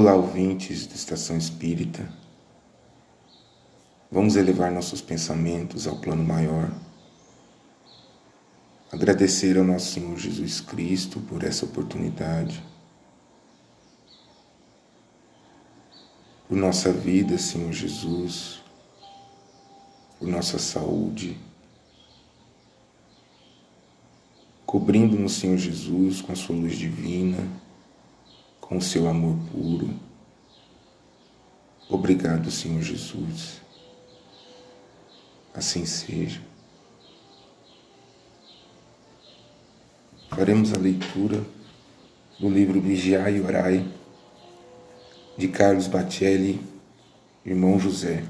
Olá, ouvintes da Estação Espírita. Vamos elevar nossos pensamentos ao plano maior. Agradecer ao nosso Senhor Jesus Cristo por essa oportunidade. Por nossa vida, Senhor Jesus. Por nossa saúde. Cobrindo-nos, Senhor Jesus, com a sua luz divina, com seu amor puro. Obrigado, Senhor Jesus. Assim seja. Faremos a leitura do livro Vigiai e Orai, de Carlos Batelli, irmão José.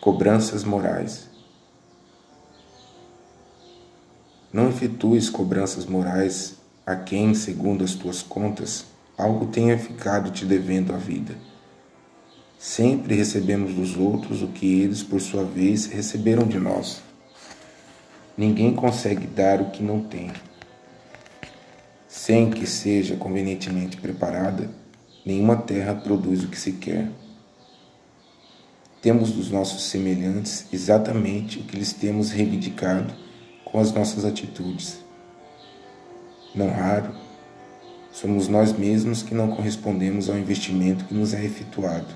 Cobranças morais. Não efetues cobranças morais a quem, segundo as tuas contas, algo tenha ficado te devendo a vida. Sempre recebemos dos outros o que eles, por sua vez, receberam de nós. Ninguém consegue dar o que não tem. Sem que seja convenientemente preparada, nenhuma terra produz o que se quer. Temos dos nossos semelhantes exatamente o que lhes temos reivindicado com as nossas atitudes. Não raro, Somos nós mesmos que não correspondemos ao investimento que nos é efetuado.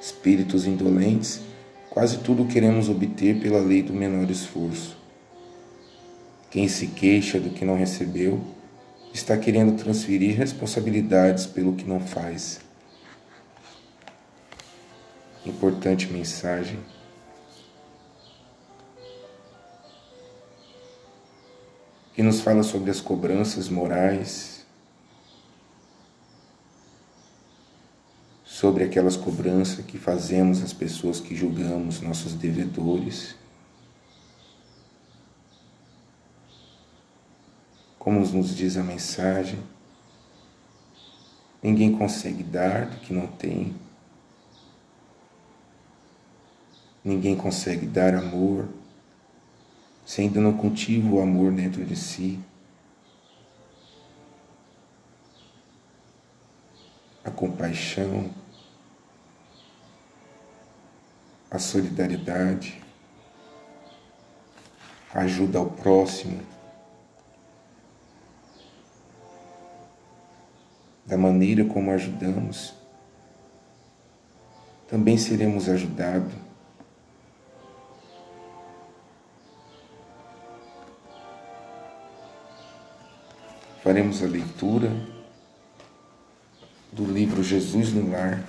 Espíritos indolentes, quase tudo queremos obter pela lei do menor esforço. Quem se queixa do que não recebeu está querendo transferir responsabilidades pelo que não faz. Importante mensagem. Que nos fala sobre as cobranças morais sobre aquelas cobranças que fazemos às pessoas que julgamos, nossos devedores. Como nos diz a mensagem, ninguém consegue dar do que não tem. Ninguém consegue dar amor se ainda não cultiva o amor dentro de si. A compaixão, a solidariedade, a ajuda ao próximo, da maneira como ajudamos, também seremos ajudados. Faremos a leitura do livro Jesus no Lar.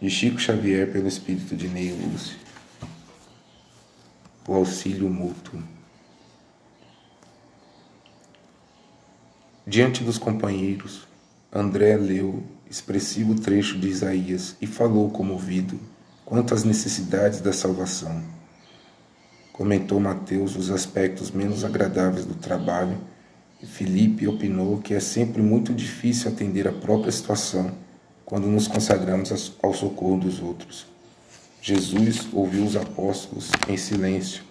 de Chico Xavier pelo espírito de Ney Lúcio. O auxílio mútuo. Diante dos companheiros, André leu expressivo trecho de Isaías e falou comovido quanto às necessidades da salvação. Comentou Mateus os aspectos menos agradáveis do trabalho e Felipe opinou que é sempre muito difícil atender a própria situação quando nos consagramos ao socorro dos outros. Jesus ouviu os apóstolos em silêncio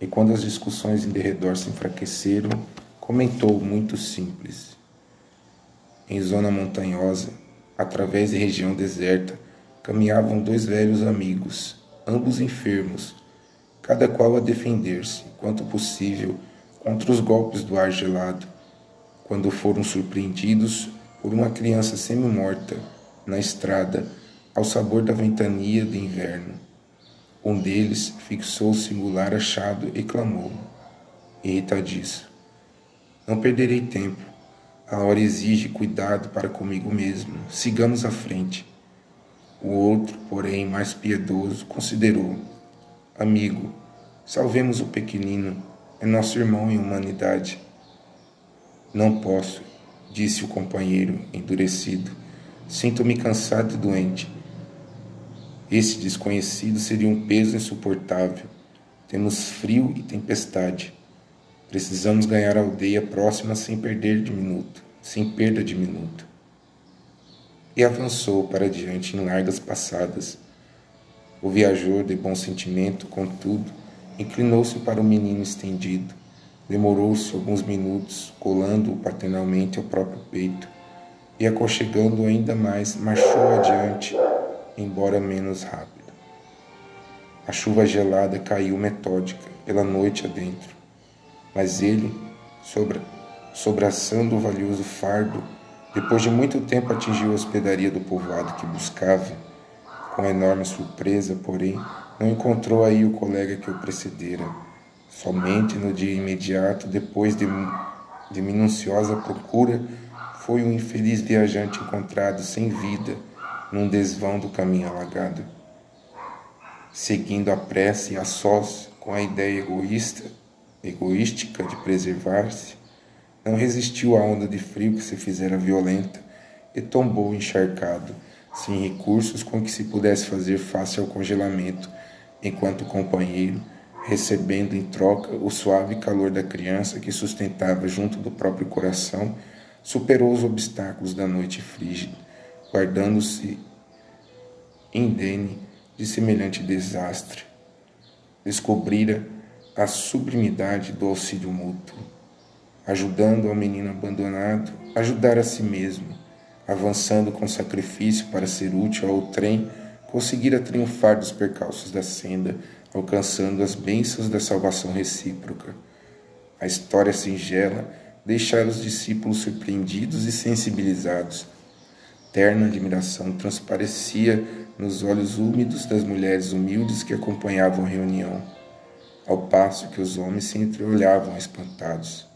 e, quando as discussões em derredor se enfraqueceram, comentou muito simples. Em zona montanhosa, através de região deserta, caminhavam dois velhos amigos, ambos enfermos, cada qual a defender-se, quanto possível, contra os golpes do ar gelado, quando foram surpreendidos por uma criança semi-morta na estrada ao sabor da ventania de inverno. Um deles fixou o singular achado e clamou, irritadiço: Não perderei tempo. A hora exige cuidado para comigo mesmo. Sigamos à frente. O outro, porém, mais piedoso, considerou: Amigo, salvemos o pequenino. É nosso irmão em humanidade. Não posso, disse o companheiro, endurecido. Sinto-me cansado e doente. Esse desconhecido seria um peso insuportável. Temos frio e tempestade. Precisamos ganhar a aldeia próxima sem perder de minuto, sem perda de minuto. e avançou para diante em largas passadas. O viajor, de bom sentimento, contudo, inclinou-se para o menino estendido. Demorou-se alguns minutos, colando-o paternalmente ao próprio peito, e aconchegando ainda mais, marchou adiante, embora menos rápido. A chuva gelada caiu metódica pela noite adentro, mas ele, sobraçando o valioso fardo, depois de muito tempo atingiu a hospedaria do povoado que buscava. Com enorme surpresa, porém, não encontrou aí o colega que o precedera. Somente no dia imediato, depois de, de minuciosa procura, foi um infeliz viajante encontrado sem vida num desvão do caminho alagado seguindo a pressa e a sós com a ideia egoísta, egoística de preservar-se, não resistiu à onda de frio que se fizera violenta e tombou encharcado, sem recursos com que se pudesse fazer face ao congelamento, enquanto o companheiro, recebendo em troca o suave calor da criança que sustentava junto do próprio coração, superou os obstáculos da noite frígida, guardando-se indene de semelhante desastre, descobrira a sublimidade do auxílio mútuo, ajudando ao menino abandonado a ajudar a si mesmo, avançando com sacrifício para ser útil ao trem, conseguira triunfar dos percalços da senda, alcançando as bênçãos da salvação recíproca. A história singela deixara os discípulos surpreendidos e sensibilizados. Terna admiração transparecia nos olhos úmidos das mulheres humildes que acompanhavam a reunião, ao passo que os homens se entreolhavam espantados.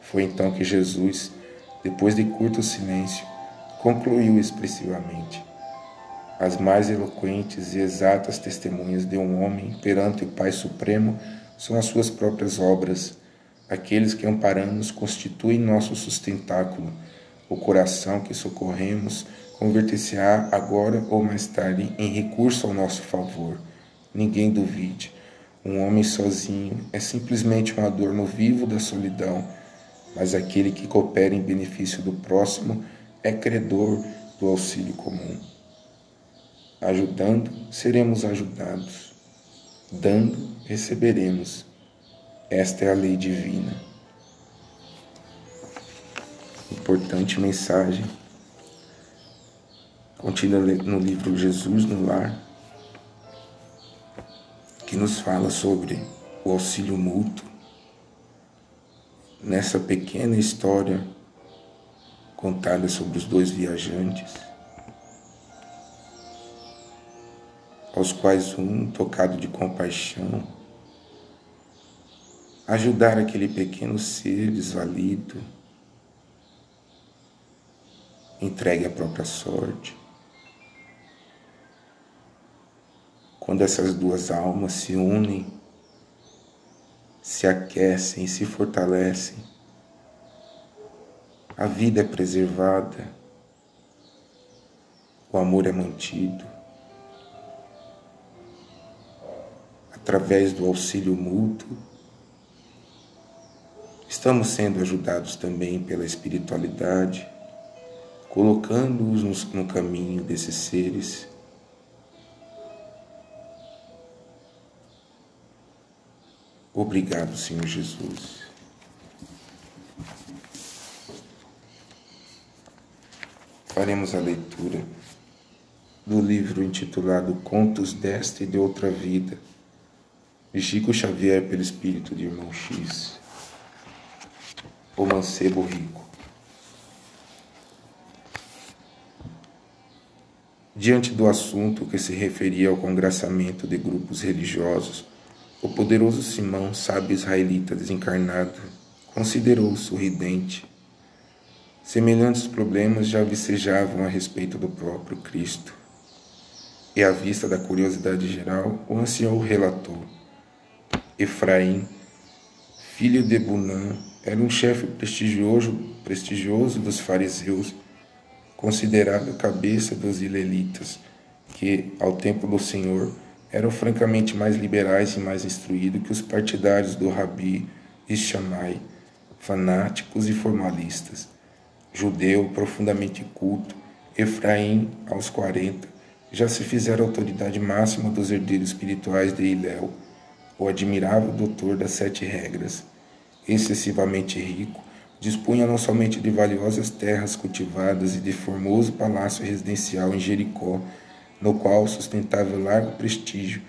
Foi então que Jesus, depois de curto silêncio, concluiu expressivamente: As mais eloquentes e exatas testemunhas de um homem perante o Pai Supremo são as suas próprias obras. Aqueles que amparamos constituem nosso sustentáculo, o coração que socorremos converter-se-á agora ou mais tarde em recurso ao nosso favor. Ninguém duvide. Um homem sozinho é simplesmente um adorno vivo da solidão, mas aquele que coopera em benefício do próximo é credor do auxílio comum. Ajudando, seremos ajudados. Dando, receberemos. Esta é a lei divina. Importante mensagem contida no livro Jesus no Lar, que nos fala sobre o auxílio mútuo. Nessa pequena história contada sobre os dois viajantes, aos quais um, tocado de compaixão, ajudar aquele pequeno ser desvalido, entregue à própria sorte. Quando essas duas almas se unem, se aquecem se fortalecem, a vida é preservada, o amor é mantido. Através do auxílio mútuo, estamos sendo ajudados também pela espiritualidade, colocando-os no caminho desses seres Obrigado, Senhor Jesus. Faremos a leitura do livro intitulado Contos desta e de outra vida, de Chico Xavier pelo espírito de irmão X, o mancebo rico. Diante do assunto que se referia ao congraçamento de grupos religiosos, o poderoso Simão, sábio israelita desencarnado, considerou sorridente. Semelhantes problemas já vicejavam a respeito do próprio Cristo. E à vista da curiosidade geral, o ancião relatou. Efraim, filho de Bunã, era um chefe prestigioso, prestigioso dos fariseus, considerado cabeça dos ilelitas, que, ao tempo do Senhor, eram francamente mais liberais e mais instruídos que os partidários do Rabi e Shammai, fanáticos e formalistas. Judeu profundamente culto, Efraim, aos quarenta, já se fizera autoridade máxima dos herdeiros espirituais de Iléu, o admirável doutor das sete regras. Excessivamente rico, dispunha não somente de valiosas terras cultivadas e de formoso palácio residencial em Jericó, no qual sustentava largo prestígio,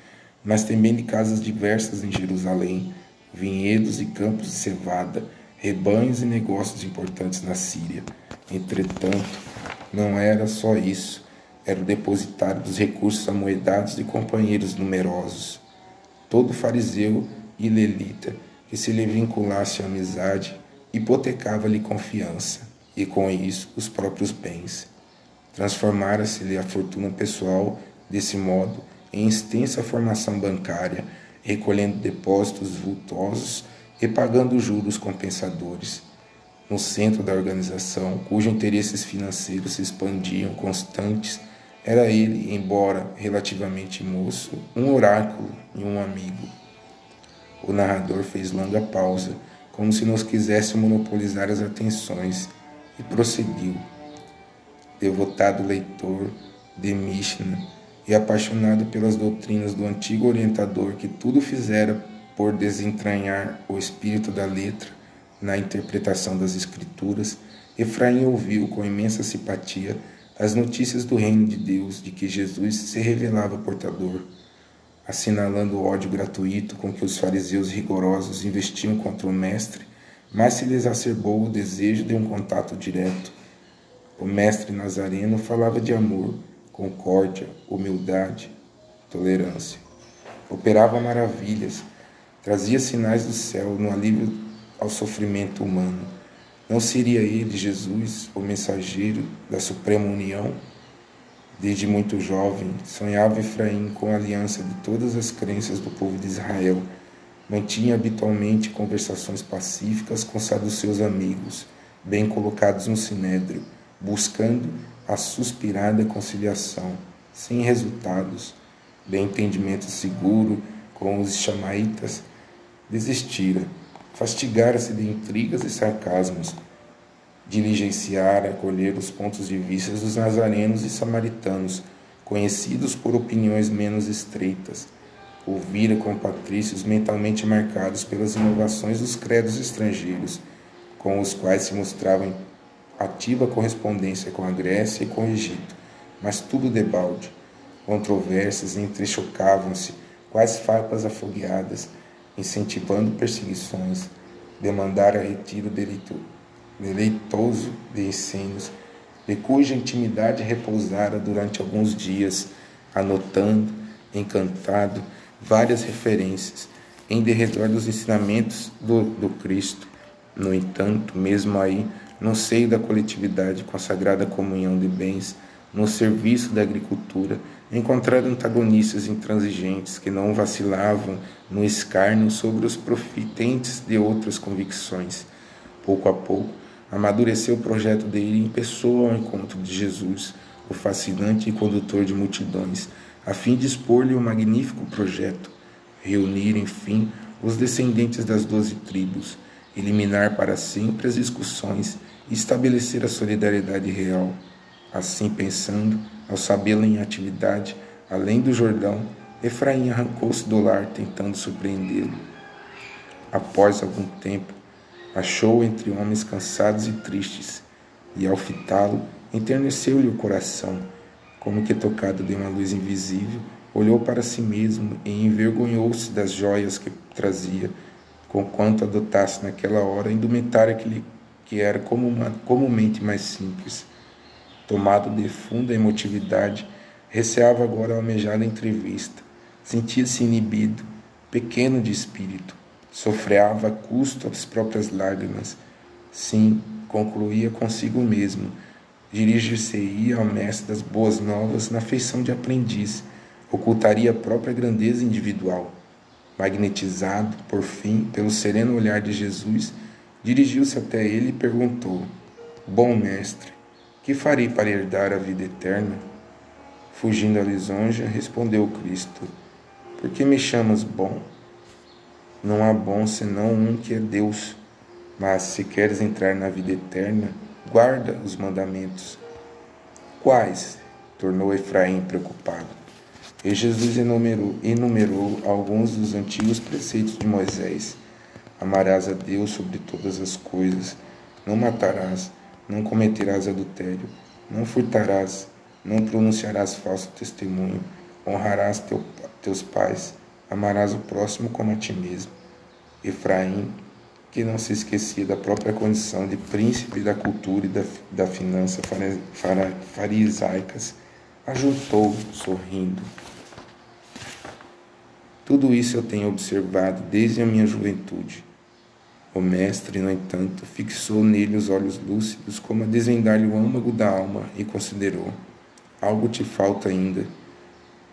mas também de casas diversas em Jerusalém, vinhedos e campos de cevada, rebanhos e negócios importantes na Síria. Entretanto, não era só isso, era o depositário dos recursos amoedados de companheiros numerosos. Todo fariseu e lelita que se lhe vinculasse à amizade hipotecava-lhe confiança e, com isso, os próprios bens. Transformara-se-lhe a fortuna pessoal, desse modo, em extensa formação bancária, recolhendo depósitos vultosos e pagando juros compensadores. No centro da organização, cujos interesses financeiros se expandiam constantes, era ele, embora relativamente moço, um oráculo e um amigo. O narrador fez longa pausa, como se nos quisesse monopolizar as atenções, e prosseguiu. Devotado leitor de Mishnah e apaixonado pelas doutrinas do antigo orientador que tudo fizera por desentranhar o espírito da letra na interpretação das Escrituras, Efraim ouviu com imensa simpatia as notícias do reino de Deus de que Jesus se revelava portador, assinalando o ódio gratuito com que os fariseus rigorosos investiam contra o Mestre, mas se lhe exacerbou o desejo de um contato direto. O Mestre Nazareno falava de amor, concórdia, humildade, tolerância. Operava maravilhas, trazia sinais do céu no alívio ao sofrimento humano. Não seria ele, Jesus, o mensageiro da suprema união? Desde muito jovem, sonhava Efraim com a aliança de todas as crenças do povo de Israel. Mantinha habitualmente conversações pacíficas com seus amigos, bem colocados no sinédrio, buscando a suspirada conciliação, sem resultados, bem entendimento seguro com os chamaitas, desistira fastigara-se de intrigas e sarcasmos, diligenciara acolher os pontos de vista dos nazarenos e samaritanos, conhecidos por opiniões menos estreitas, ouvira com patrícios mentalmente marcados pelas inovações dos credos estrangeiros, com os quais se mostrava em ativa correspondência com a Grécia e com o Egito, mas tudo debalde. Controvérsias entrechocavam-se, quais farpas afogueadas, incentivando perseguições, demandara retiro deleitoso de ensinos, de cuja intimidade repousara durante alguns dias, anotando, encantado, várias referências em derredor dos ensinamentos do, do Cristo. No entanto, mesmo aí, no seio da coletividade com a sagrada comunhão de bens, no serviço da agricultura, encontrar antagonistas intransigentes que não vacilavam no escárnio sobre os profitentes de outras convicções. Pouco a pouco, amadureceu o projeto dele em pessoa ao encontro de Jesus, o fascinante e condutor de multidões, a fim de expor-lhe o um magnífico projeto, reunir, enfim, os descendentes das doze tribos, eliminar para sempre as discussões estabelecer a solidariedade real. Assim pensando, ao sabê-la em atividade, além do Jordão, Efraim arrancou-se do lar tentando surpreendê-lo. Após algum tempo, achou-o entre homens cansados e tristes, e ao fitá-lo, enterneceu-lhe o coração, como que tocado de uma luz invisível, olhou para si mesmo e envergonhou-se das joias que trazia, conquanto adotasse naquela hora a indumentária que lhe que era comumente mais simples tomado de funda emotividade, receava agora a almejada entrevista. Sentia-se inibido, pequeno de espírito. Sofreava a custo as próprias lágrimas. Sim, concluía consigo mesmo. Dirigir-se-ia ao mestre das boas novas na feição de aprendiz. Ocultaria a própria grandeza individual. Magnetizado, por fim, pelo sereno olhar de Jesus, dirigiu-se até ele e perguntou: Bom mestre, que farei para herdar a vida eterna? Fugindo à lisonja, respondeu Cristo: Por que me chamas bom? Não há bom senão um que é Deus. Mas se queres entrar na vida eterna, guarda os mandamentos. Quais? tornou Efraim preocupado. E Jesus enumerou, enumerou alguns dos antigos preceitos de Moisés. Amarás a Deus sobre todas as coisas, não matarás, não cometerás adultério, não furtarás, não pronunciarás falso testemunho, honrarás teu, teus pais, amarás o próximo como a ti mesmo. Efraim, que não se esquecia da própria condição de príncipe da cultura e da, da finança farisaicas, ajuntou, sorrindo. Tudo isso eu tenho observado desde a minha juventude. O mestre, no entanto, fixou nele os olhos lúcidos, como a desvendar-lhe o âmago da alma, e considerou: Algo te falta ainda.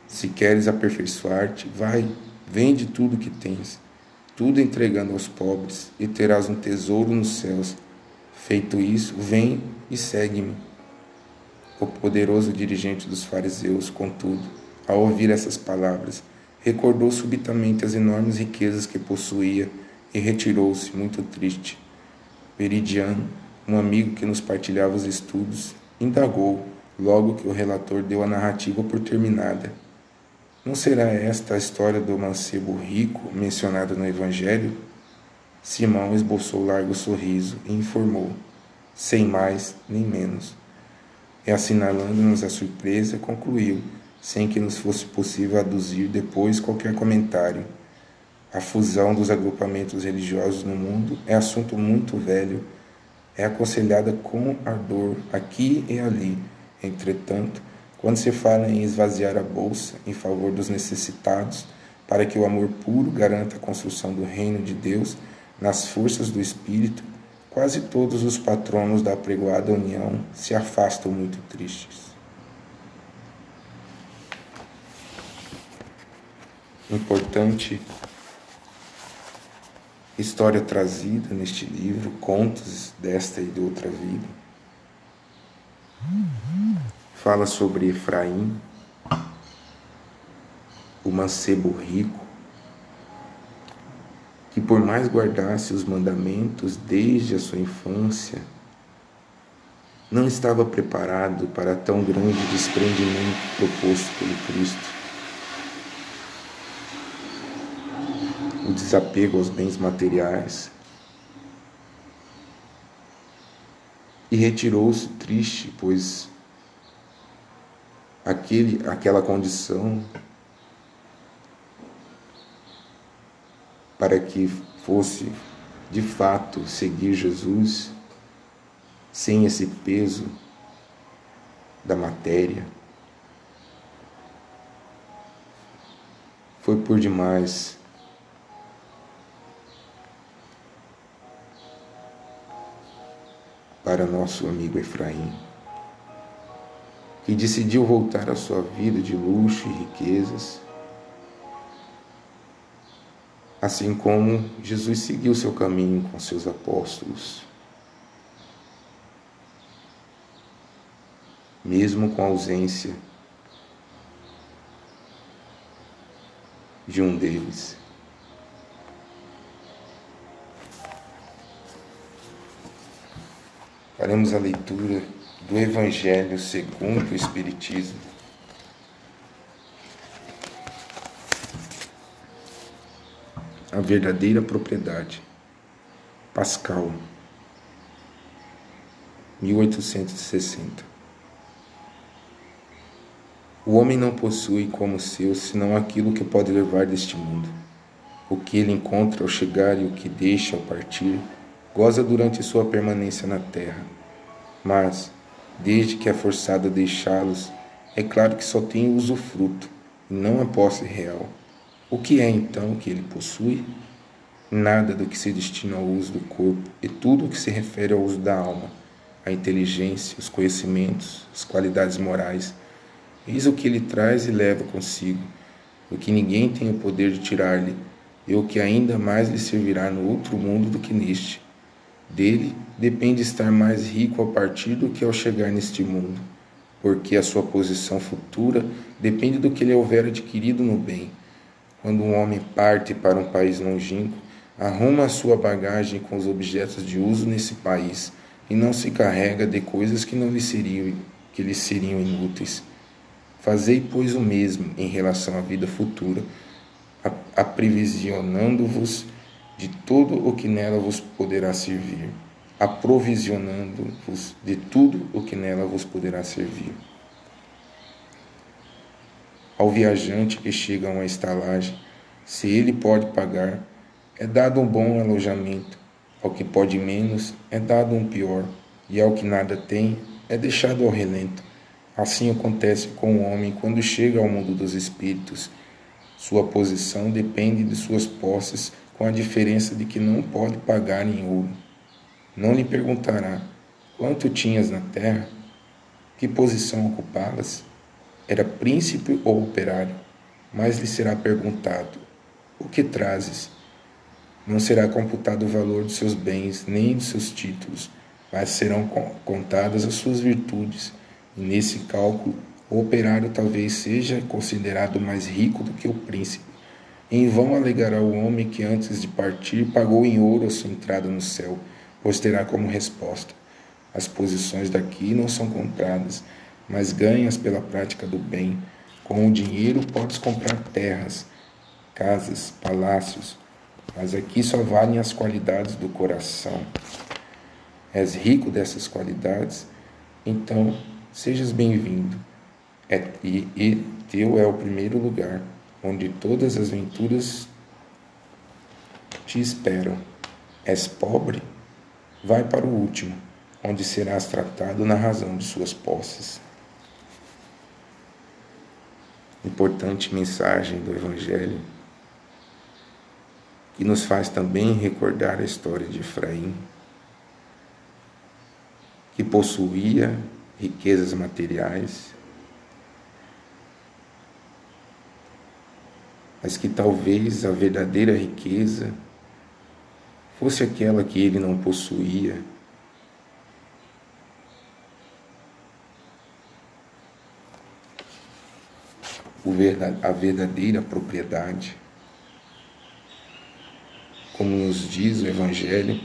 Se queres aperfeiçoar-te, vai, vende tudo que tens tudo entregando aos pobres, e terás um tesouro nos céus. Feito isso, vem e segue-me. O poderoso dirigente dos fariseus, contudo, ao ouvir essas palavras, recordou subitamente as enormes riquezas que possuía e retirou-se, muito triste. Veridiano, um amigo que nos partilhava os estudos, indagou, logo que o relator deu a narrativa por terminada. Não será esta a história do mancebo rico mencionada no Evangelho? Simão esboçou largo sorriso e informou, sem mais nem menos. E assinalando-nos a surpresa, concluiu, sem que nos fosse possível aduzir depois qualquer comentário. A fusão dos agrupamentos religiosos no mundo é assunto muito velho, é aconselhada com ardor aqui e ali. Entretanto, quando se fala em esvaziar a bolsa em favor dos necessitados, para que o amor puro garanta a construção do reino de Deus nas forças do Espírito, quase todos os patronos da apregoada união se afastam muito tristes. Importante história trazida neste livro, contos desta e de outra vida fala sobre Efraim, o mancebo rico, que por mais guardasse os mandamentos desde a sua infância, não estava preparado para tão grande desprendimento proposto pelo Cristo. O desapego aos bens materiais. E retirou-se triste, pois aquele, aquela condição para que fosse de fato seguir Jesus sem esse peso da matéria. Foi por demais. Para nosso amigo Efraim que decidiu voltar à sua vida de luxo e riquezas, assim como Jesus seguiu seu caminho com seus apóstolos. Mesmo com a ausência de um deles. Faremos a leitura do Evangelho segundo o Espiritismo. A verdadeira propriedade. Pascal, 1860. O homem não possui como seu senão aquilo que pode levar deste mundo. O que ele encontra ao chegar e o que deixa ao partir, goza durante sua permanência na terra. Mas, desde que é forçado a deixá-los, é claro que só tem o usufruto e não a posse real. O que é então que ele possui? Nada do que se destina ao uso do corpo e tudo o que se refere ao uso da alma, a inteligência, os conhecimentos, as qualidades morais. Eis o que ele traz e leva consigo, o que ninguém tem o poder de tirar-lhe, e o que ainda mais lhe servirá no outro mundo do que neste dele depende estar mais rico a partir do que ao chegar neste mundo, porque a sua posição futura depende do que ele houver adquirido no bem. Quando um homem parte para um país longínquo, arruma a sua bagagem com os objetos de uso nesse país e não se carrega de coisas que não lhe seriam que lhes seriam inúteis. Fazei, pois, o mesmo em relação à vida futura, aprevisionando-vos de tudo o que nela vos poderá servir, aprovisionando-vos de tudo o que nela vos poderá servir. Ao viajante que chega a uma estalagem, se ele pode pagar, é dado um bom alojamento, ao que pode menos, é dado um pior, e ao que nada tem, é deixado ao relento. Assim acontece com o homem quando chega ao mundo dos espíritos. Sua posição depende de suas posses, com a diferença de que não pode pagar em ouro. Não lhe perguntará: quanto tinhas na terra? Que posição ocupavas? Era príncipe ou operário? Mas lhe será perguntado: o que trazes? Não será computado o valor de seus bens, nem de seus títulos, mas serão contadas as suas virtudes. E nesse cálculo, o operário talvez seja considerado mais rico do que o príncipe. Em vão alegará o homem que antes de partir pagou em ouro a sua entrada no céu, pois terá como resposta: as posições daqui não são compradas, mas ganhas pela prática do bem. Com o dinheiro podes comprar terras, casas, palácios, mas aqui só valem as qualidades do coração. És rico dessas qualidades, então sejas bem-vindo. É, e, e teu é o primeiro lugar, onde todas as venturas te esperam. És pobre? Vai para o último, onde serás tratado na razão de suas posses. Importante mensagem do Evangelho que nos faz também recordar a história de Efraim, que possuía riquezas materiais, mas que talvez a verdadeira riqueza fosse aquela que ele não possuía. A verdadeira propriedade como nos diz o Evangelho,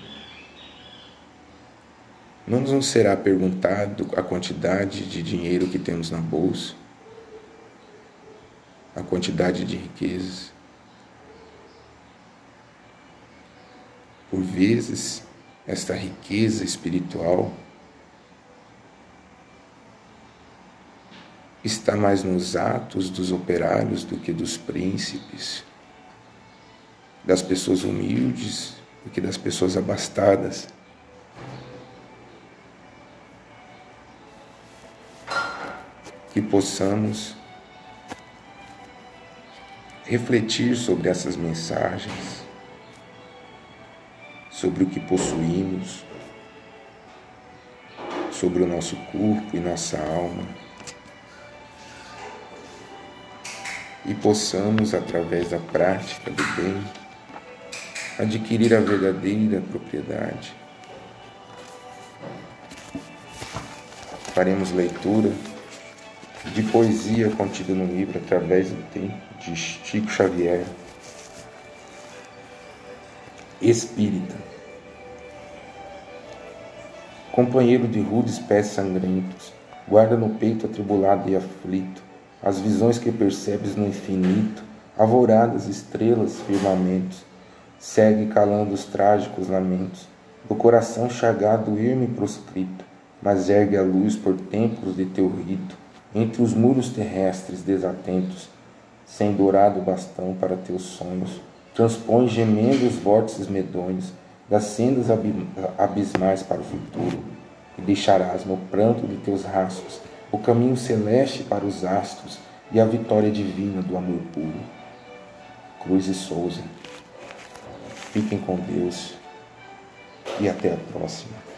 não nos será perguntado a quantidade de dinheiro que temos na bolsa, a quantidade de riquezas. Por vezes, esta riqueza espiritual está mais nos atos dos operários do que dos príncipes das pessoas humildes do que das pessoas abastadas. Que possamos refletir sobre essas mensagens, sobre o que possuímos, sobre o nosso corpo e nossa alma. E possamos, através da prática do bem, adquirir a verdadeira propriedade. Faremos leitura de poesia contida no livro através do tempo de Chico Xavier. Espírita. Companheiro de rudes pés sangrentos, guarda no peito atribulado e aflito as visões que percebes no infinito, alvoradas, estrelas, firmamentos segue calando os trágicos lamentos do coração chagado irme proscrito, mas ergue a luz por templos de teu rito, entre os muros terrestres desatentos, sem dourado bastão para teus sonhos, transpõe gemendo os vórtices medonhos das sendas abismais para o futuro, e deixarás no pranto de teus rastros o caminho celeste para os astros e a vitória divina do amor puro. Cruz e Souza Fiquem com Deus e até a próxima.